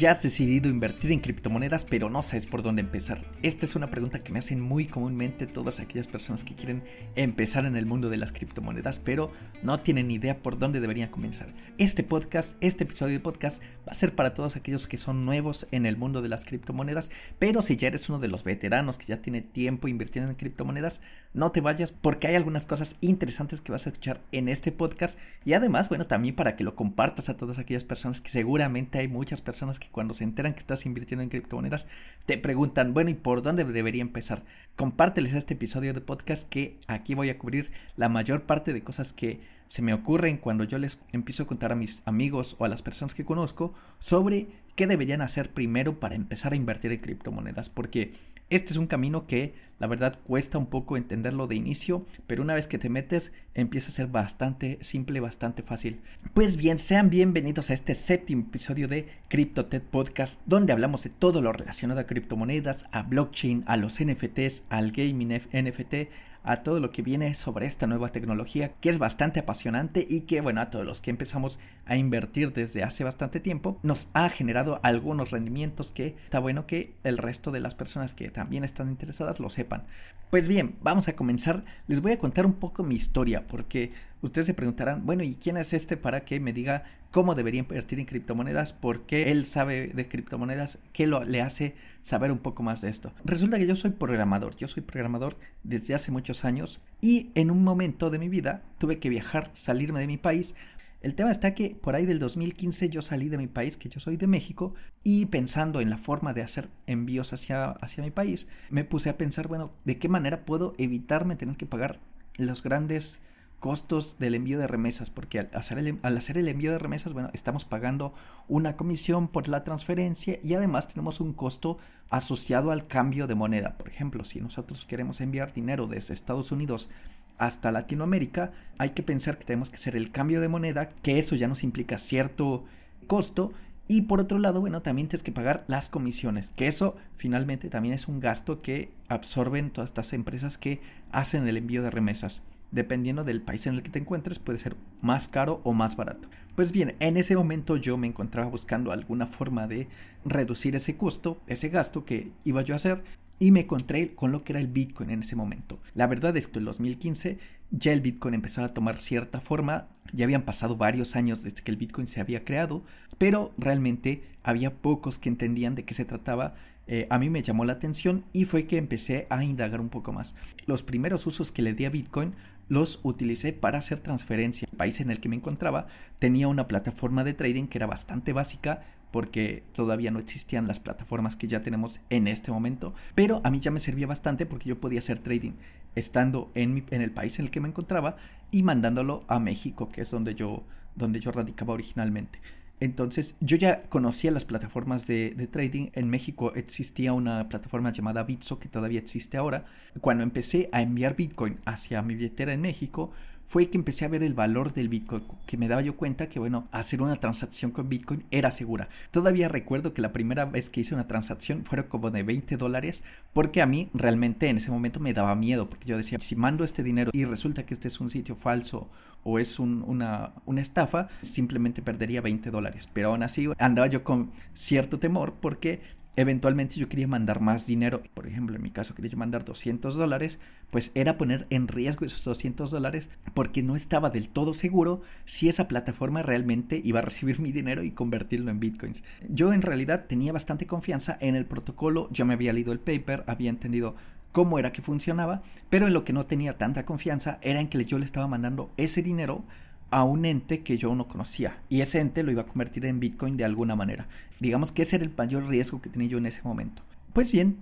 Ya has decidido invertir en criptomonedas, pero no sabes por dónde empezar. Esta es una pregunta que me hacen muy comúnmente todas aquellas personas que quieren empezar en el mundo de las criptomonedas, pero no tienen idea por dónde deberían comenzar. Este podcast, este episodio de podcast, va a ser para todos aquellos que son nuevos en el mundo de las criptomonedas, pero si ya eres uno de los veteranos que ya tiene tiempo invirtiendo en criptomonedas, no te vayas porque hay algunas cosas interesantes que vas a escuchar en este podcast y además, bueno, también para que lo compartas a todas aquellas personas que seguramente hay muchas personas que cuando se enteran que estás invirtiendo en criptomonedas, te preguntan, bueno, ¿y por dónde debería empezar? Compárteles este episodio de podcast que aquí voy a cubrir la mayor parte de cosas que se me ocurren cuando yo les empiezo a contar a mis amigos o a las personas que conozco sobre qué deberían hacer primero para empezar a invertir en criptomonedas, porque este es un camino que la verdad cuesta un poco entenderlo de inicio, pero una vez que te metes empieza a ser bastante simple, bastante fácil. Pues bien, sean bienvenidos a este séptimo episodio de CryptoTed Podcast, donde hablamos de todo lo relacionado a criptomonedas, a blockchain, a los NFTs, al gaming NFT, a todo lo que viene sobre esta nueva tecnología que es bastante apasionante y que bueno a todos los que empezamos a invertir desde hace bastante tiempo nos ha generado algunos rendimientos que está bueno que el resto de las personas que también están interesadas lo sepan. Pues bien, vamos a comenzar. Les voy a contar un poco mi historia porque ustedes se preguntarán, bueno, ¿y quién es este para que me diga cómo debería invertir en criptomonedas? ¿Por qué él sabe de criptomonedas? ¿Qué lo, le hace saber un poco más de esto? Resulta que yo soy programador. Yo soy programador desde hace muchos años y en un momento de mi vida tuve que viajar, salirme de mi país el tema está que por ahí del 2015 yo salí de mi país, que yo soy de México, y pensando en la forma de hacer envíos hacia, hacia mi país, me puse a pensar, bueno, ¿de qué manera puedo evitarme tener que pagar los grandes costos del envío de remesas? Porque al hacer, el, al hacer el envío de remesas, bueno, estamos pagando una comisión por la transferencia y además tenemos un costo asociado al cambio de moneda. Por ejemplo, si nosotros queremos enviar dinero desde Estados Unidos hasta Latinoamérica, hay que pensar que tenemos que hacer el cambio de moneda, que eso ya nos implica cierto costo. Y por otro lado, bueno, también tienes que pagar las comisiones, que eso finalmente también es un gasto que absorben todas estas empresas que hacen el envío de remesas. Dependiendo del país en el que te encuentres, puede ser más caro o más barato. Pues bien, en ese momento yo me encontraba buscando alguna forma de reducir ese costo, ese gasto que iba yo a hacer, y me encontré con lo que era el Bitcoin en ese momento. La verdad es que en 2015 ya el Bitcoin empezaba a tomar cierta forma, ya habían pasado varios años desde que el Bitcoin se había creado, pero realmente había pocos que entendían de qué se trataba. Eh, a mí me llamó la atención y fue que empecé a indagar un poco más. Los primeros usos que le di a Bitcoin los utilicé para hacer transferencia. El país en el que me encontraba tenía una plataforma de trading que era bastante básica, porque todavía no existían las plataformas que ya tenemos en este momento, pero a mí ya me servía bastante porque yo podía hacer trading estando en, en el país en el que me encontraba y mandándolo a México, que es donde yo, donde yo radicaba originalmente. Entonces, yo ya conocía las plataformas de, trading. En México existía una plataforma llamada Bitso que todavía existe ahora. Cuando empecé a enviar Bitcoin hacia mi billetera en México, fue que empecé a ver el valor del Bitcoin, que me daba yo cuenta que, bueno, hacer una transacción con Bitcoin era segura. Todavía recuerdo que la primera vez que hice una transacción fueron como de 20 dólares, porque a mí realmente en ese momento me daba miedo, porque yo decía, si mando este dinero y resulta que este es un sitio falso o es una, una estafa, simplemente perdería 20 dólares. Pero aún así andaba yo con cierto temor porque eventualmente yo quería mandar más dinero, por ejemplo, en mi caso quería yo mandar 200 dólares, pues era poner en riesgo esos 200 dólares porque no estaba del todo seguro si esa plataforma realmente iba a recibir mi dinero y convertirlo en bitcoins. Yo en realidad tenía bastante confianza en el protocolo, yo me había leído el paper, había entendido cómo era que funcionaba, pero en lo que no tenía tanta confianza era en que yo le estaba mandando ese dinero a un ente que yo no conocía y ese ente lo iba a convertir en Bitcoin de alguna manera. Digamos que ese era el mayor riesgo que tenía yo en ese momento. Pues bien,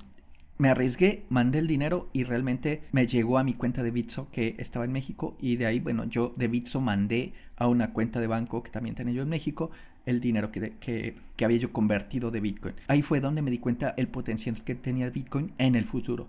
me arriesgué, mandé el dinero y realmente me llegó a mi cuenta de Bitso que estaba en México y de ahí, bueno, yo de Bitso mandé a una cuenta de banco que también tenía yo en México el dinero que, que, había yo convertido de Bitcoin. Ahí fue donde me di cuenta el potencial que tenía el Bitcoin en el futuro.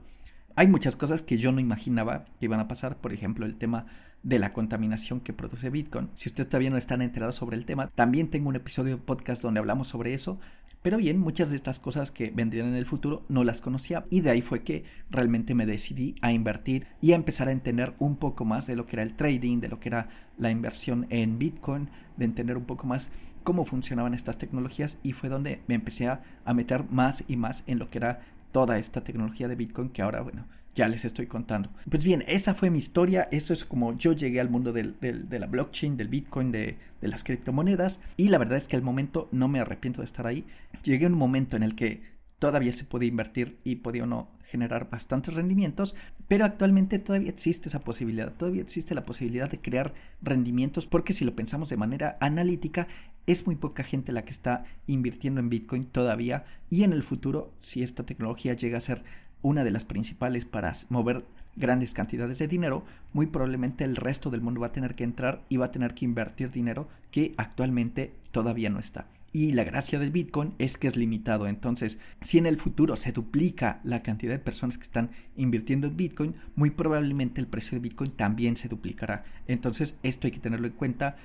Hay muchas cosas que yo no imaginaba que iban a pasar, por ejemplo, el tema de la contaminación que produce Bitcoin. Si ustedes todavía no están enterados sobre el tema, también tengo un episodio de podcast donde hablamos sobre eso. Pero bien, muchas de estas cosas que vendrían en el futuro no las conocía y de ahí fue que realmente me decidí a invertir y a empezar a entender un poco más de lo que era el trading, de lo que era la inversión en Bitcoin, de entender un poco más cómo funcionaban estas tecnologías y fue donde me empecé a, meter más y más en lo que era toda esta tecnología de Bitcoin que ahora, bueno, ya les estoy contando. Pues bien, esa fue mi historia, eso es como yo llegué al mundo de la blockchain, del Bitcoin, de, de, las criptomonedas y la verdad es que al momento no me arrepiento de estar ahí. Llegué a un momento en el que todavía se podía invertir y podía no generar bastantes rendimientos, pero actualmente todavía existe esa posibilidad, todavía existe la posibilidad de crear rendimientos porque si lo pensamos de manera analítica, es muy poca gente la que está invirtiendo en Bitcoin todavía y en el futuro, si esta tecnología llega a ser una de las principales para mover grandes cantidades de dinero, muy probablemente el resto del mundo va a tener que entrar y va a tener que invertir dinero que actualmente todavía no está. Y la gracia del Bitcoin es que es limitado. Entonces, si en el futuro se duplica la cantidad de personas que están invirtiendo en Bitcoin, muy probablemente el precio de Bitcoin también se duplicará. Entonces, esto hay que tenerlo en cuenta.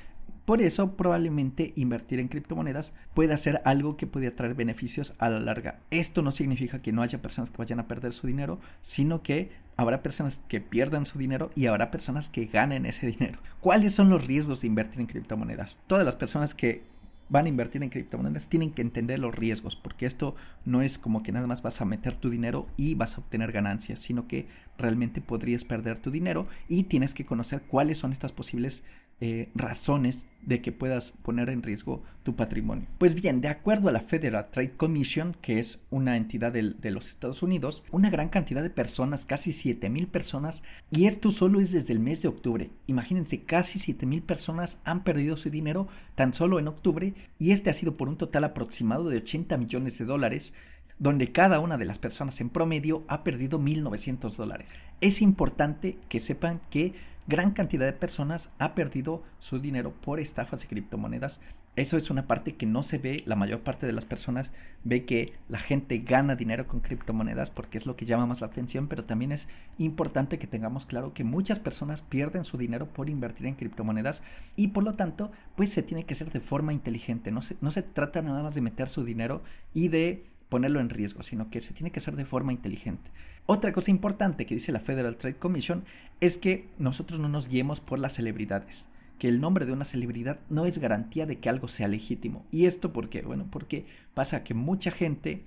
Por eso, probablemente invertir en criptomonedas pueda ser algo que pueda traer beneficios a la larga. Esto no significa que no haya personas que vayan a perder su dinero, sino que habrá personas que pierdan su dinero y habrá personas que ganen ese dinero. ¿Cuáles son los riesgos de invertir en criptomonedas? Todas las personas que van a invertir en criptomonedas tienen que entender los riesgos, porque esto no es como que nada más vas a meter tu dinero y vas a obtener ganancias, sino que realmente podrías perder tu dinero y tienes que conocer cuáles son estas posibles eh, razones de que puedas poner en riesgo tu patrimonio. Pues bien, de acuerdo a la Federal Trade Commission, que es una entidad de, los Estados Unidos, una gran cantidad de personas, casi 7 mil personas, y esto solo es desde el mes de octubre. Imagínense, casi 7 mil personas han perdido su dinero tan solo en octubre, y este ha sido por un total aproximado de 80 millones de dólares donde cada una de las personas en promedio ha perdido 1.900 dólares. Es importante que sepan que gran cantidad de personas ha perdido su dinero por estafas de criptomonedas. Eso es una parte que no se ve, la mayor parte de las personas ve que la gente gana dinero con criptomonedas porque es lo que llama más la atención, pero también es importante que tengamos claro que muchas personas pierden su dinero por invertir en criptomonedas y por lo tanto pues se tiene que hacer de forma inteligente, no se, no se trata nada más de meter su dinero y de ponerlo en riesgo, sino que se tiene que hacer de forma inteligente. Otra cosa importante que dice la Federal Trade Commission es que nosotros no nos guiemos por las celebridades, que el nombre de una celebridad no es garantía de que algo sea legítimo. ¿Y esto por qué? Bueno, porque pasa que mucha gente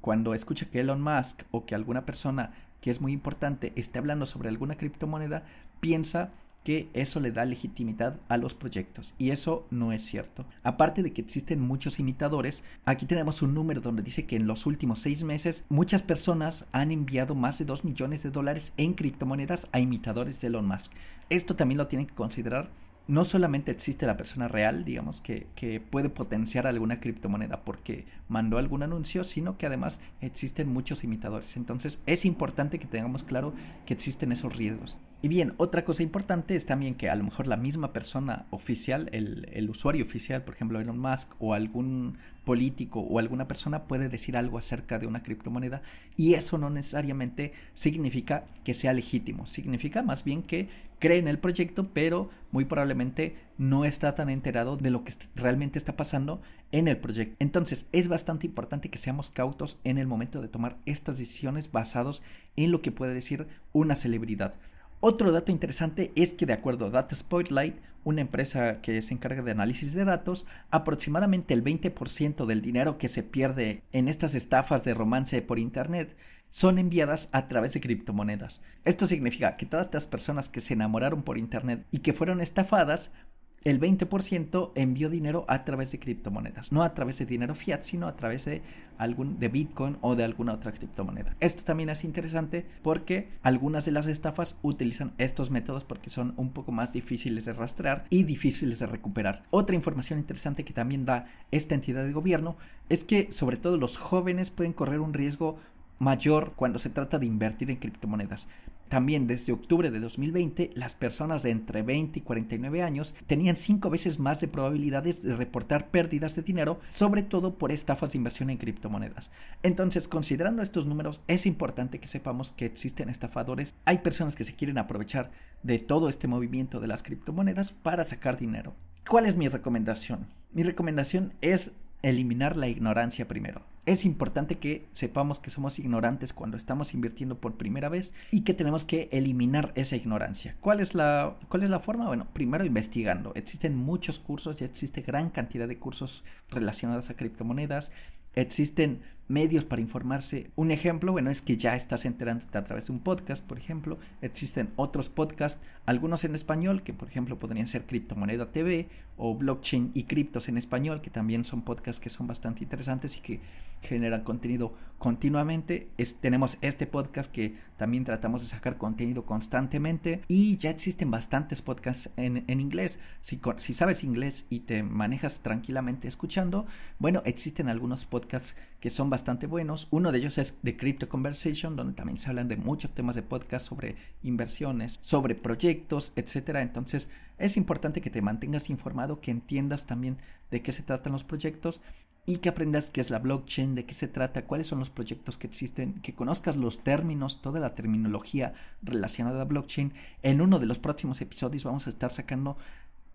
cuando escucha que Elon Musk o que alguna persona que es muy importante esté hablando sobre alguna criptomoneda, piensa que eso le da legitimidad a los proyectos y eso no es cierto. Aparte de que existen muchos imitadores, aquí tenemos un número donde dice que en los últimos seis meses muchas personas han enviado más de 2 millones de dólares en criptomonedas a imitadores de Elon Musk. Esto también lo tienen que considerar no solamente existe la persona real, digamos, que, que, puede potenciar alguna criptomoneda porque mandó algún anuncio, sino que además existen muchos imitadores. Entonces es importante que tengamos claro que existen esos riesgos. Y bien, otra cosa importante es también que a lo mejor la misma persona oficial, el, usuario oficial, por ejemplo Elon Musk o algún político o alguna persona puede decir algo acerca de una criptomoneda y eso no necesariamente significa que sea legítimo, significa más bien que cree en el proyecto pero muy probablemente no está tan enterado de lo que realmente está pasando en el proyecto. Entonces es bastante importante que seamos cautos en el momento de tomar estas decisiones basados en lo que puede decir una celebridad. Otro dato interesante es que de acuerdo a Data Spotlight, una empresa que se encarga de análisis de datos, aproximadamente el 20% del dinero que se pierde en estas estafas de romance por Internet son enviadas a través de criptomonedas. Esto significa que todas estas personas que se enamoraron por Internet y que fueron estafadas el 20% envió dinero a través de criptomonedas, no a través de dinero fiat, sino a través de algún de Bitcoin o de alguna otra criptomoneda. Esto también es interesante porque algunas de las estafas utilizan estos métodos porque son un poco más difíciles de rastrear y difíciles de recuperar. Otra información interesante que también da esta entidad de gobierno es que sobre todo los jóvenes pueden correr un riesgo mayor cuando se trata de invertir en criptomonedas. También desde octubre de 2020, las personas de entre 20 y 49 años tenían cinco veces más de probabilidades de reportar pérdidas de dinero, sobre todo por estafas de inversión en criptomonedas. Entonces, considerando estos números, es importante que sepamos que existen estafadores. Hay personas que se quieren aprovechar de todo este movimiento de las criptomonedas para sacar dinero. ¿Cuál es mi recomendación? Mi recomendación es eliminar la ignorancia primero. Es importante que sepamos que somos ignorantes cuando estamos invirtiendo por primera vez y que tenemos que eliminar esa ignorancia. ¿Cuál es la, cuál es la forma? Bueno, primero investigando. Existen muchos cursos, ya existe gran cantidad de cursos relacionados a criptomonedas. Existen medios para informarse. Un ejemplo, bueno, es que ya estás enterándote a través de un podcast, por ejemplo. Existen otros podcasts, algunos en español, que por ejemplo podrían ser Criptomoneda TV o Blockchain y Criptos en español, que también son podcasts que son bastante interesantes y que generan contenido continuamente. tenemos este podcast que también tratamos de sacar contenido constantemente y ya existen bastantes podcasts en, en inglés. Si, si sabes inglés y te manejas tranquilamente escuchando, bueno, existen algunos podcasts que son bastante buenos. Uno de ellos es The Crypto Conversation, donde también se hablan de muchos temas de podcast sobre inversiones, sobre proyectos, etcétera. Entonces, es importante que te mantengas informado, que entiendas también de qué se tratan los proyectos y que aprendas qué es la blockchain, de qué se trata, cuáles son los proyectos que existen, que conozcas los términos, toda la terminología relacionada a blockchain. En uno de los próximos episodios vamos a estar sacando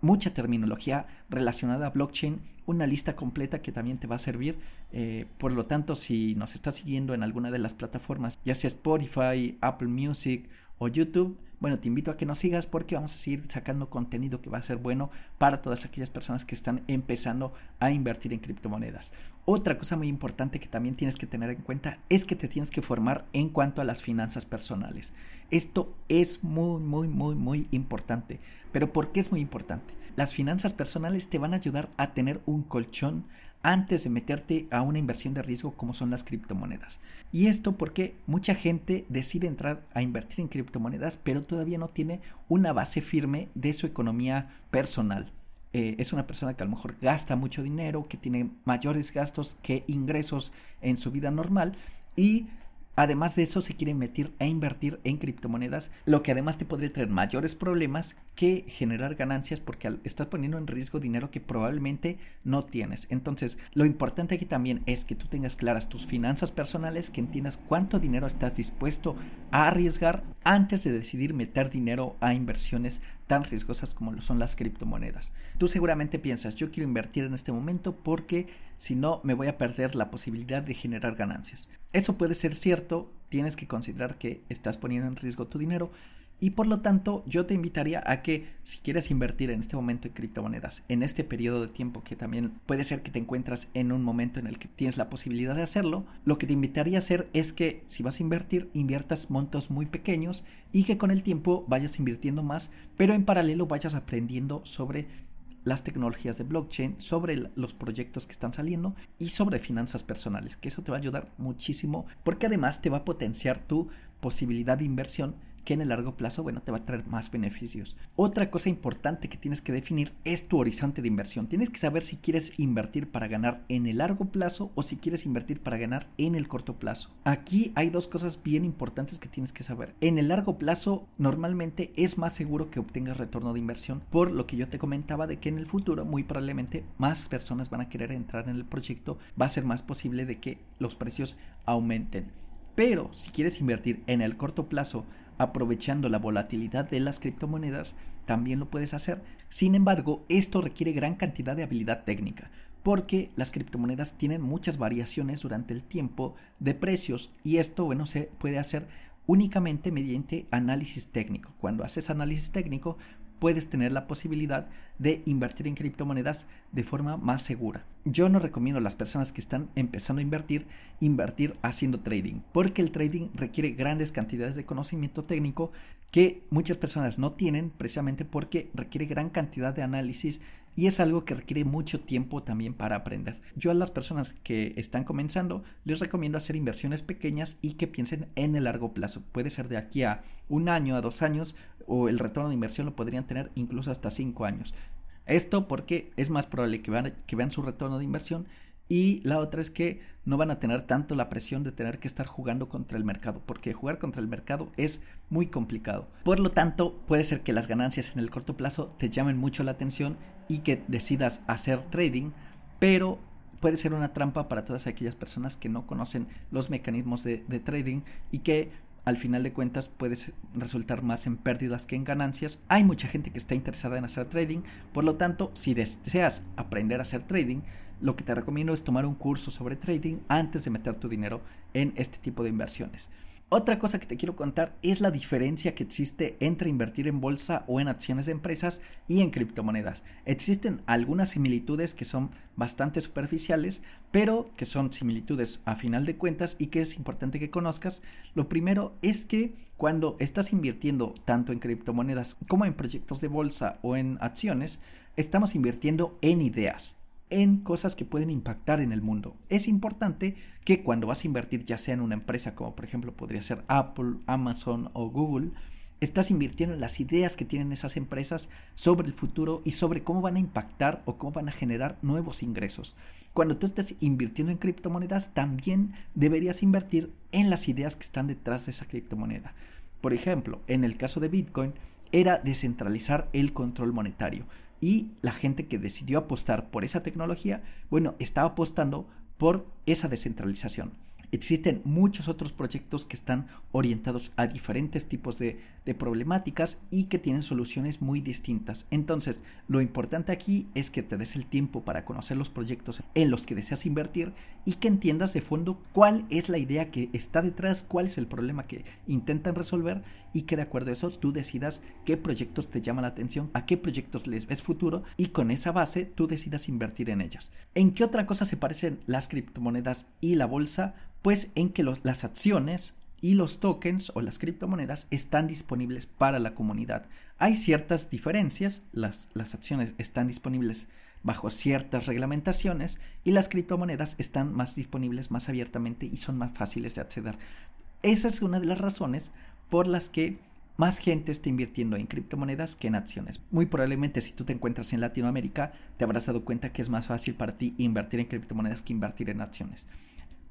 mucha terminología relacionada a blockchain, una lista completa que también te va a servir. Eh, por lo tanto, si nos estás siguiendo en alguna de las plataformas, ya sea Spotify, Apple Music o YouTube, bueno, te invito a que nos sigas porque vamos a seguir sacando contenido que va a ser bueno para todas aquellas personas que están empezando a invertir en criptomonedas. Otra cosa muy importante que también tienes que tener en cuenta es que te tienes que formar en cuanto a las finanzas personales. Esto es muy, muy, muy, muy importante. Pero ¿por qué es muy importante? Las finanzas personales te van a ayudar a tener un colchón antes de meterte a una inversión de riesgo como son las criptomonedas. Y esto porque mucha gente decide entrar a invertir en criptomonedas, pero todavía no tiene una base firme de su economía personal. Eh, es una persona que a lo mejor gasta mucho dinero, que tiene mayores gastos que ingresos en su vida normal y Además de eso, se quiere meter a invertir en criptomonedas, lo que además te podría traer mayores problemas que generar ganancias porque estás poniendo en riesgo dinero que probablemente no tienes. Entonces, lo importante aquí también es que tú tengas claras tus finanzas personales, que entiendas cuánto dinero estás dispuesto a arriesgar antes de decidir meter dinero a inversiones tan riesgosas como lo son las criptomonedas. Tú seguramente piensas, yo quiero invertir en este momento porque si no me voy a perder la posibilidad de generar ganancias. Eso puede ser cierto, tienes que considerar que estás poniendo en riesgo tu dinero, y por lo tanto, yo te invitaría a que si quieres invertir en este momento en criptomonedas, en este periodo de tiempo que también puede ser que te encuentras en un momento en el que tienes la posibilidad de hacerlo, lo que te invitaría a hacer es que si vas a invertir, inviertas montos muy pequeños y que con el tiempo vayas invirtiendo más, pero en paralelo vayas aprendiendo sobre las tecnologías de blockchain, sobre los proyectos que están saliendo y sobre finanzas personales, que eso te va a ayudar muchísimo porque además te va a potenciar tu posibilidad de inversión que en el largo plazo, bueno, te va a traer más beneficios. Otra cosa importante que tienes que definir es tu horizonte de inversión. Tienes que saber si quieres invertir para ganar en el largo plazo o si quieres invertir para ganar en el corto plazo. Aquí hay dos cosas bien importantes que tienes que saber. En el largo plazo, normalmente es más seguro que obtengas retorno de inversión, por lo que yo te comentaba de que en el futuro, muy probablemente, más personas van a querer entrar en el proyecto, va a ser más posible de que los precios aumenten. Pero si quieres invertir en el corto plazo, aprovechando la volatilidad de las criptomonedas, también lo puedes hacer. Sin embargo, esto requiere gran cantidad de habilidad técnica, porque las criptomonedas tienen muchas variaciones durante el tiempo de precios y esto, bueno, se puede hacer únicamente mediante análisis técnico. Cuando haces análisis técnico, puedes tener la posibilidad de invertir en criptomonedas de forma más segura. Yo no recomiendo a las personas que están empezando a invertir invertir haciendo trading, porque el trading requiere grandes cantidades de conocimiento técnico que muchas personas no tienen precisamente porque requiere gran cantidad de análisis y es algo que requiere mucho tiempo también para aprender. Yo a las personas que están comenzando les recomiendo hacer inversiones pequeñas y que piensen en el largo plazo. Puede ser de aquí a un año, a dos años o el retorno de inversión lo podrían tener incluso hasta cinco años. Esto porque es más probable que vean, que vean su retorno de inversión y la otra es que no van a tener tanto la presión de tener que estar jugando contra el mercado, porque jugar contra el mercado es muy complicado. Por lo tanto, puede ser que las ganancias en el corto plazo te llamen mucho la atención y que decidas hacer trading, pero puede ser una trampa para todas aquellas personas que no conocen los mecanismos de trading y que al final de cuentas puedes resultar más en pérdidas que en ganancias. Hay mucha gente que está interesada en hacer trading, por lo tanto, si deseas aprender a hacer trading, lo que te recomiendo es tomar un curso sobre trading antes de meter tu dinero en este tipo de inversiones. Otra cosa que te quiero contar es la diferencia que existe entre invertir en bolsa o en acciones de empresas y en criptomonedas. Existen algunas similitudes que son bastante superficiales, pero que son similitudes a final de cuentas y que es importante que conozcas. Lo primero es que cuando estás invirtiendo tanto en criptomonedas como en proyectos de bolsa o en acciones, estamos invirtiendo en ideas en cosas que pueden impactar en el mundo. Es importante que cuando vas a invertir ya sea en una empresa como por ejemplo podría ser Apple, Amazon o Google, estás invirtiendo en las ideas que tienen esas empresas sobre el futuro y sobre cómo van a impactar o cómo van a generar nuevos ingresos. Cuando tú estés invirtiendo en criptomonedas, también deberías invertir en las ideas que están detrás de esa criptomoneda. Por ejemplo, en el caso de Bitcoin, era descentralizar el control monetario y la gente que decidió apostar por esa tecnología, bueno, estaba apostando por esa descentralización. Existen muchos otros proyectos que están orientados a diferentes tipos de, problemáticas y que tienen soluciones muy distintas. Entonces, lo importante aquí es que te des el tiempo para conocer los proyectos en los que deseas invertir y que entiendas de fondo cuál es la idea que está detrás, cuál es el problema que intentan resolver y que de acuerdo a eso tú decidas qué proyectos te llaman la atención, a qué proyectos les ves futuro y con esa base tú decidas invertir en ellas. ¿En qué otra cosa se parecen las criptomonedas y la bolsa? Pues en que las acciones y los tokens o las criptomonedas están disponibles para la comunidad. Hay ciertas diferencias, las, las acciones están disponibles bajo ciertas reglamentaciones y las criptomonedas están más disponibles más abiertamente y son más fáciles de acceder. Esa es una de las razones por las que más gente está invirtiendo en criptomonedas que en acciones. Muy probablemente si tú te encuentras en Latinoamérica te habrás dado cuenta que es más fácil para ti invertir en criptomonedas que invertir en acciones.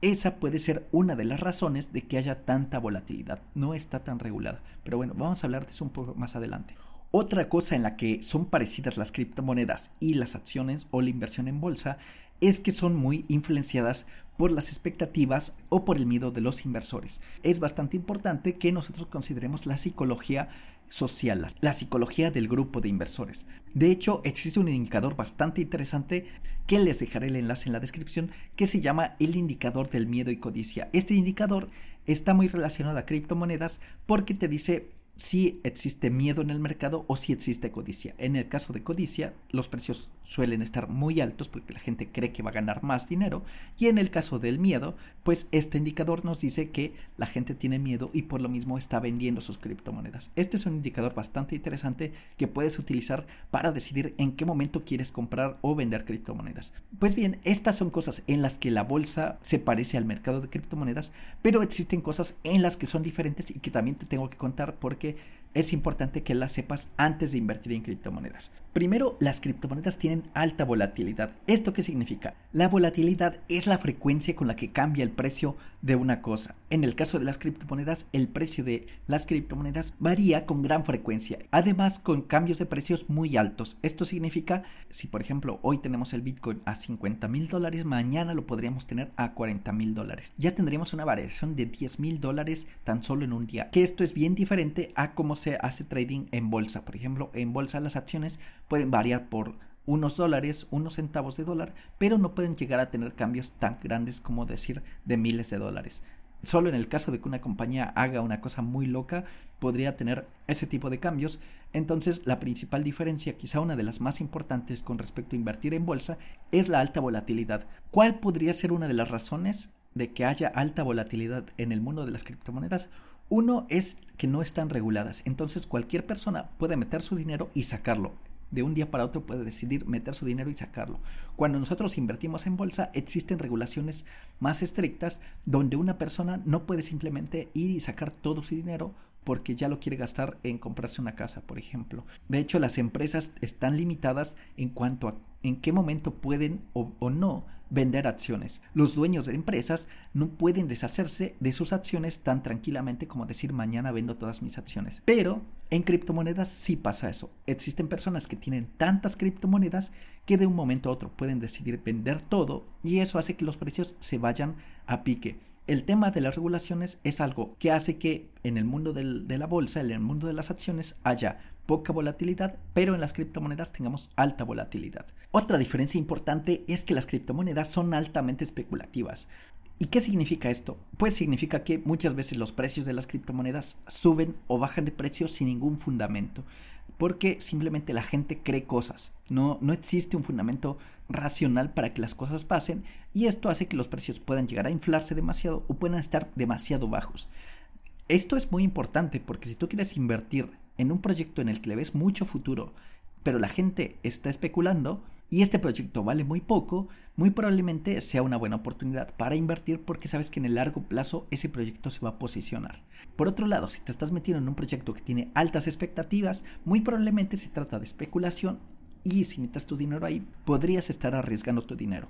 Esa puede ser una de las razones de que haya tanta volatilidad. No está tan regulada. Pero bueno, vamos a hablar de eso un poco más adelante. Otra cosa en la que son parecidas las criptomonedas y las acciones o la inversión en bolsa es que son muy influenciadas por las expectativas o por el miedo de los inversores. Es bastante importante que nosotros consideremos la psicología social, la psicología del grupo de inversores. De hecho, existe un indicador bastante interesante que les dejaré el enlace en la descripción que se llama el indicador del miedo y codicia. Este indicador está muy relacionado a criptomonedas porque te dice si existe miedo en el mercado o si existe codicia. En el caso de codicia, los precios suelen estar muy altos porque la gente cree que va a ganar más dinero. Y en el caso del miedo, pues este indicador nos dice que la gente tiene miedo y por lo mismo está vendiendo sus criptomonedas. Este es un indicador bastante interesante que puedes utilizar para decidir en qué momento quieres comprar o vender criptomonedas. Pues bien, estas son cosas en las que la bolsa se parece al mercado de criptomonedas, pero existen cosas en las que son diferentes y que también te tengo que contar porque perché es importante que las sepas antes de invertir en criptomonedas. Primero, las criptomonedas tienen alta volatilidad. ¿Esto qué significa? La volatilidad es la frecuencia con la que cambia el precio de una cosa. En el caso de las criptomonedas, el precio de las criptomonedas varía con gran frecuencia, además con cambios de precios muy altos. Esto significa, si por ejemplo hoy tenemos el Bitcoin a 50 mil dólares, mañana lo podríamos tener a 40 mil dólares. Ya tendríamos una variación de 10 mil dólares tan solo en un día. Que esto es bien diferente a cómo se hace trading en bolsa. Por ejemplo, en bolsa las acciones pueden variar por unos dólares, unos centavos de dólar, pero no pueden llegar a tener cambios tan grandes como decir de miles de dólares. Solo en el caso de que una compañía haga una cosa muy loca, podría tener ese tipo de cambios. Entonces, la principal diferencia, quizá una de las más importantes con respecto a invertir en bolsa, es la alta volatilidad. ¿Cuál podría ser una de las razones de que haya alta volatilidad en el mundo de las criptomonedas? Uno es que no están reguladas, entonces cualquier persona puede meter su dinero y sacarlo. De un día para otro puede decidir meter su dinero y sacarlo. Cuando nosotros invertimos en bolsa existen regulaciones más estrictas donde una persona no puede simplemente ir y sacar todo su dinero porque ya lo quiere gastar en comprarse una casa, por ejemplo. De hecho, las empresas están limitadas en cuanto a en qué momento pueden o, o no vender acciones. Los dueños de empresas no pueden deshacerse de sus acciones tan tranquilamente como decir mañana vendo todas mis acciones. Pero en criptomonedas sí pasa eso. Existen personas que tienen tantas criptomonedas que de un momento a otro pueden decidir vender todo y eso hace que los precios se vayan a pique. El tema de las regulaciones es algo que hace que en el mundo de la bolsa, en el mundo de las acciones, haya poca volatilidad, pero en las criptomonedas tengamos alta volatilidad. Otra diferencia importante es que las criptomonedas son altamente especulativas. ¿Y qué significa esto? Pues significa que muchas veces los precios de las criptomonedas suben o bajan de precio sin ningún fundamento, porque simplemente la gente cree cosas. No, no existe un fundamento racional para que las cosas pasen y esto hace que los precios puedan llegar a inflarse demasiado o puedan estar demasiado bajos. Esto es muy importante porque si tú quieres invertir en un proyecto en el que le ves mucho futuro, pero la gente está especulando y este proyecto vale muy poco, muy probablemente sea una buena oportunidad para invertir porque sabes que en el largo plazo ese proyecto se va a posicionar. Por otro lado, si te estás metiendo en un proyecto que tiene altas expectativas, muy probablemente se trata de especulación y si metas tu dinero ahí, podrías estar arriesgando tu dinero.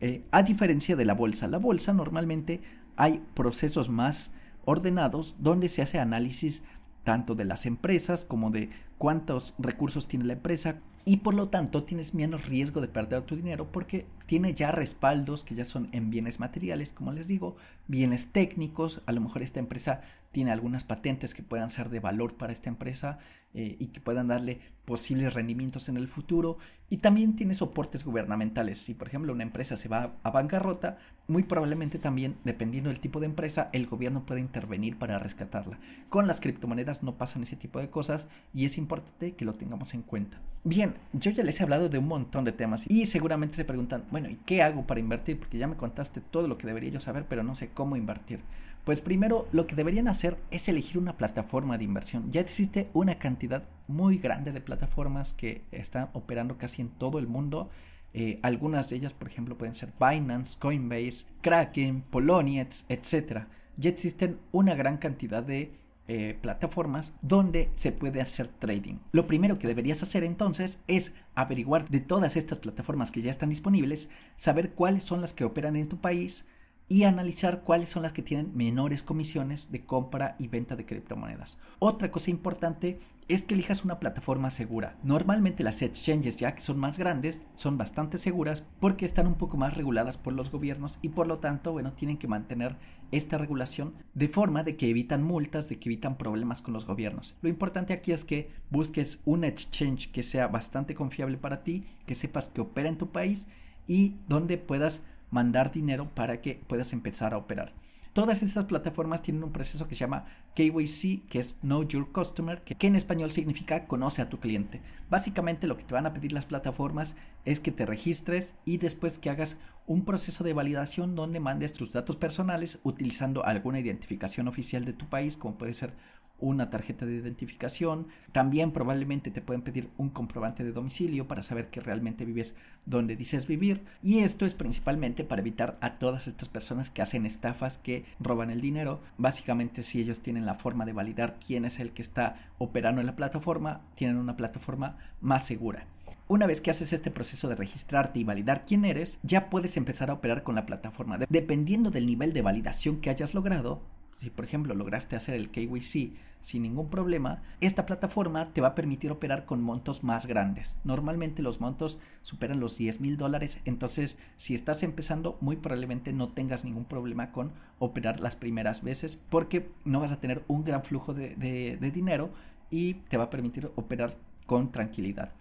Eh, a diferencia de la bolsa, la bolsa normalmente hay procesos más ordenados donde se hace análisis tanto de las empresas como de cuántos recursos tiene la empresa y por lo tanto tienes menos riesgo de perder tu dinero porque tiene ya respaldos que ya son en bienes materiales, como les digo, bienes técnicos, a lo mejor esta empresa tiene algunas patentes que puedan ser de valor para esta empresa eh, y que puedan darle posibles rendimientos en el futuro. Y también tiene soportes gubernamentales. Si por ejemplo una empresa se va a bancarrota, muy probablemente también, dependiendo del tipo de empresa, el gobierno puede intervenir para rescatarla. Con las criptomonedas no pasan ese tipo de cosas y es importante que lo tengamos en cuenta. Bien, yo ya les he hablado de un montón de temas y seguramente se preguntan, bueno, ¿y qué hago para invertir? Porque ya me contaste todo lo que debería yo saber, pero no sé cómo invertir. Pues primero lo que deberían hacer es elegir una plataforma de inversión. Ya existe una cantidad muy grande de plataformas que están operando casi en todo el mundo. Eh, algunas de ellas, por ejemplo, pueden ser Binance, Coinbase, Kraken, Poloniex, etc. Ya existen una gran cantidad de eh, plataformas donde se puede hacer trading. Lo primero que deberías hacer entonces es averiguar de todas estas plataformas que ya están disponibles, saber cuáles son las que operan en tu país, y analizar cuáles son las que tienen menores comisiones de compra y venta de criptomonedas. Otra cosa importante es que elijas una plataforma segura. Normalmente las exchanges ya que son más grandes son bastante seguras porque están un poco más reguladas por los gobiernos y por lo tanto, bueno, tienen que mantener esta regulación de forma de que evitan multas, de que evitan problemas con los gobiernos. Lo importante aquí es que busques un exchange que sea bastante confiable para ti, que sepas que opera en tu país y donde puedas mandar dinero para que puedas empezar a operar. Todas estas plataformas tienen un proceso que se llama KYC, que es Know Your Customer, que, en español significa conoce a tu cliente. Básicamente lo que te van a pedir las plataformas es que te registres y después que hagas un proceso de validación donde mandes tus datos personales utilizando alguna identificación oficial de tu país, como puede ser una tarjeta de identificación. También probablemente te pueden pedir un comprobante de domicilio para saber que realmente vives donde dices vivir. Y esto es principalmente para evitar a todas estas personas que hacen estafas, que roban el dinero. Básicamente si ellos tienen la forma de validar quién es el que está operando en la plataforma, tienen una plataforma más segura. Una vez que haces este proceso de registrarte y validar quién eres, ya puedes empezar a operar con la plataforma. Dependiendo del nivel de validación que hayas logrado, si por ejemplo lograste hacer el KYC sin ningún problema, esta plataforma te va a permitir operar con montos más grandes. Normalmente los montos superan los 10 mil dólares, entonces si estás empezando muy probablemente no tengas ningún problema con operar las primeras veces porque no vas a tener un gran flujo de, de dinero y te va a permitir operar con tranquilidad.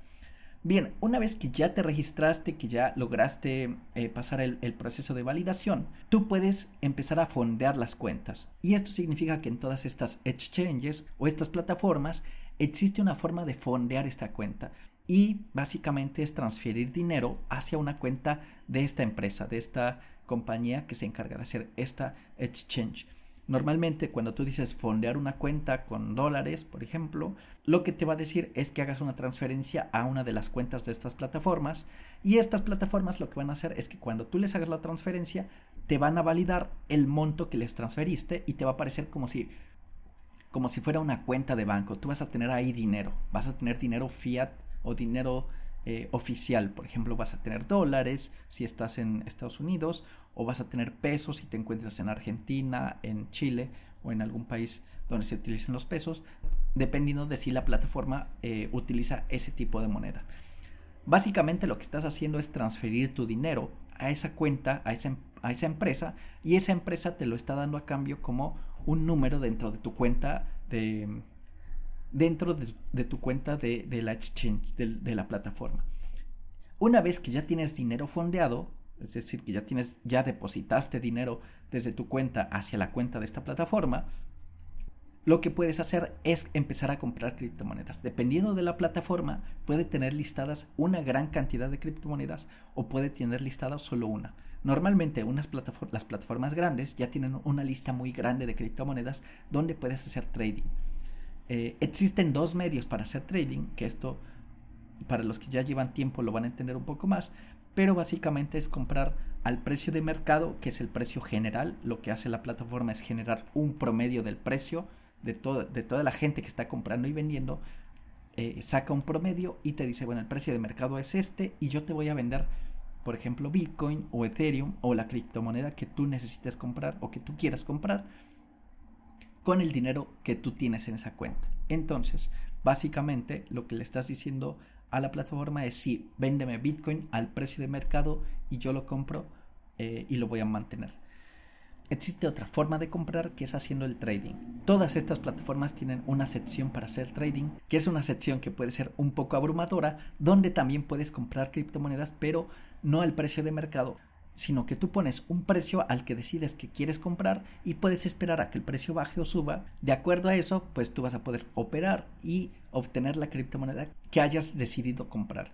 Bien, una vez que ya te registraste, que ya lograste eh, pasar el, el, proceso de validación, tú puedes empezar a fondear las cuentas. Y esto significa que en todas estas exchanges o estas plataformas existe una forma de fondear esta cuenta. Y básicamente es transferir dinero hacia una cuenta de esta empresa, de esta compañía que se encarga de hacer esta exchange. Normalmente cuando tú dices fondear una cuenta con dólares, por ejemplo, lo que te va a decir es que hagas una transferencia a una de las cuentas de estas plataformas y estas plataformas lo que van a hacer es que cuando tú les hagas la transferencia te van a validar el monto que les transferiste y te va a aparecer como si como si fuera una cuenta de banco. Tú vas a tener ahí dinero, vas a tener dinero fiat o dinero eh, oficial. Por ejemplo, vas a tener dólares si estás en Estados Unidos o vas a tener pesos si te encuentras en Argentina, en Chile o en algún país donde se utilicen los pesos, dependiendo de si la plataforma eh, utiliza ese tipo de moneda. Básicamente lo que estás haciendo es transferir tu dinero a esa cuenta, a esa, a esa empresa, y esa empresa te lo está dando a cambio como un número dentro de tu cuenta de, dentro de, tu cuenta de, la exchange, de, la plataforma. Una vez que ya tienes dinero fondeado, es decir, que ya tienes, ya depositaste dinero desde tu cuenta hacia la cuenta de esta plataforma, lo que puedes hacer es empezar a comprar criptomonedas. Dependiendo de la plataforma, puede tener listadas una gran cantidad de criptomonedas o puede tener listada solo una. Normalmente unas las plataformas grandes ya tienen una lista muy grande de criptomonedas donde puedes hacer trading. Eh, existen dos medios para hacer trading, que esto para los que ya llevan tiempo lo van a entender un poco más, pero básicamente es comprar al precio de mercado, que es el precio general. Lo que hace la plataforma es generar un promedio del precio de, de toda la gente que está comprando y vendiendo. Eh, saca un promedio y te dice, bueno, el precio de mercado es este y yo te voy a vender, por ejemplo, Bitcoin o Ethereum o la criptomoneda que tú necesites comprar o que tú quieras comprar con el dinero que tú tienes en esa cuenta. Entonces, básicamente lo que le estás diciendo a la plataforma es sí, véndeme Bitcoin al precio de mercado y yo lo compro eh, y lo voy a mantener. Existe otra forma de comprar que es haciendo el trading. Todas estas plataformas tienen una sección para hacer trading, que es una sección que puede ser un poco abrumadora, donde también puedes comprar criptomonedas, pero no al precio de mercado, sino que tú pones un precio al que decides que quieres comprar y puedes esperar a que el precio baje o suba. De acuerdo a eso, pues tú vas a poder operar y obtener la criptomoneda que hayas decidido comprar.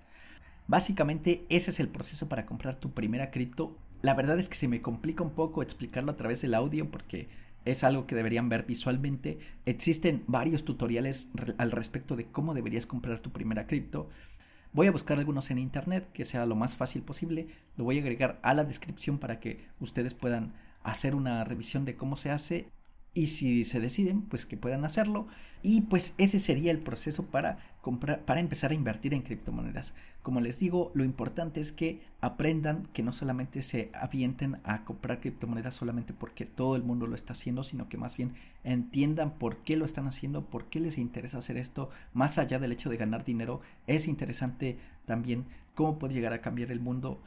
Básicamente ese es el proceso para comprar tu primera cripto. La verdad es que se me complica un poco explicarlo a través del audio porque es algo que deberían ver visualmente. Existen varios tutoriales al respecto de cómo deberías comprar tu primera cripto. Voy a buscar algunos en internet que sea lo más fácil posible. Lo voy a agregar a la descripción para que ustedes puedan hacer una revisión de cómo se hace y si se deciden, pues que puedan hacerlo. Y pues ese sería el proceso para comprar, para empezar a invertir en criptomonedas. Como les digo, lo importante es que aprendan que no solamente se avienten a comprar criptomonedas solamente porque todo el mundo lo está haciendo, sino que más bien entiendan por qué lo están haciendo, por qué les interesa hacer esto, más allá del hecho de ganar dinero, es interesante también cómo puede llegar a cambiar el mundo.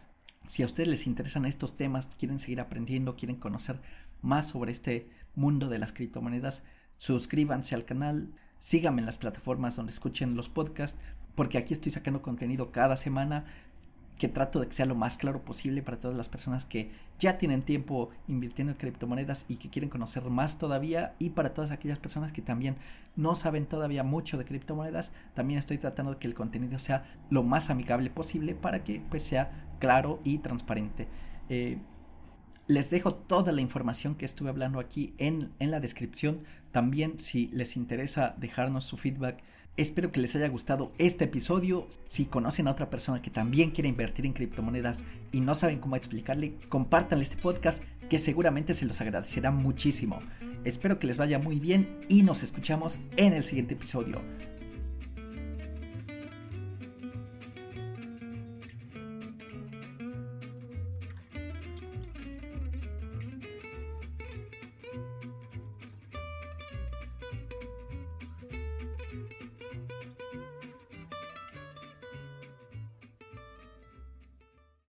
Si a ustedes les interesan estos temas, quieren seguir aprendiendo, quieren conocer más sobre este mundo de las criptomonedas, suscríbanse al canal, síganme en las plataformas donde escuchen los podcasts, porque aquí estoy sacando contenido cada semana que trato de que sea lo más claro posible para todas las personas que ya tienen tiempo invirtiendo en criptomonedas y que quieren conocer más todavía y para todas aquellas personas que también no saben todavía mucho de criptomonedas también estoy tratando de que el contenido sea lo más amigable posible para que pues sea claro y transparente eh, les dejo toda la información que estuve hablando aquí en, en la descripción. También si les interesa dejarnos su feedback, espero que les haya gustado este episodio. Si conocen a otra persona que también quiere invertir en criptomonedas y no saben cómo explicarle, compártanle este podcast que seguramente se los agradecerá muchísimo. Espero que les vaya muy bien y nos escuchamos en el siguiente episodio.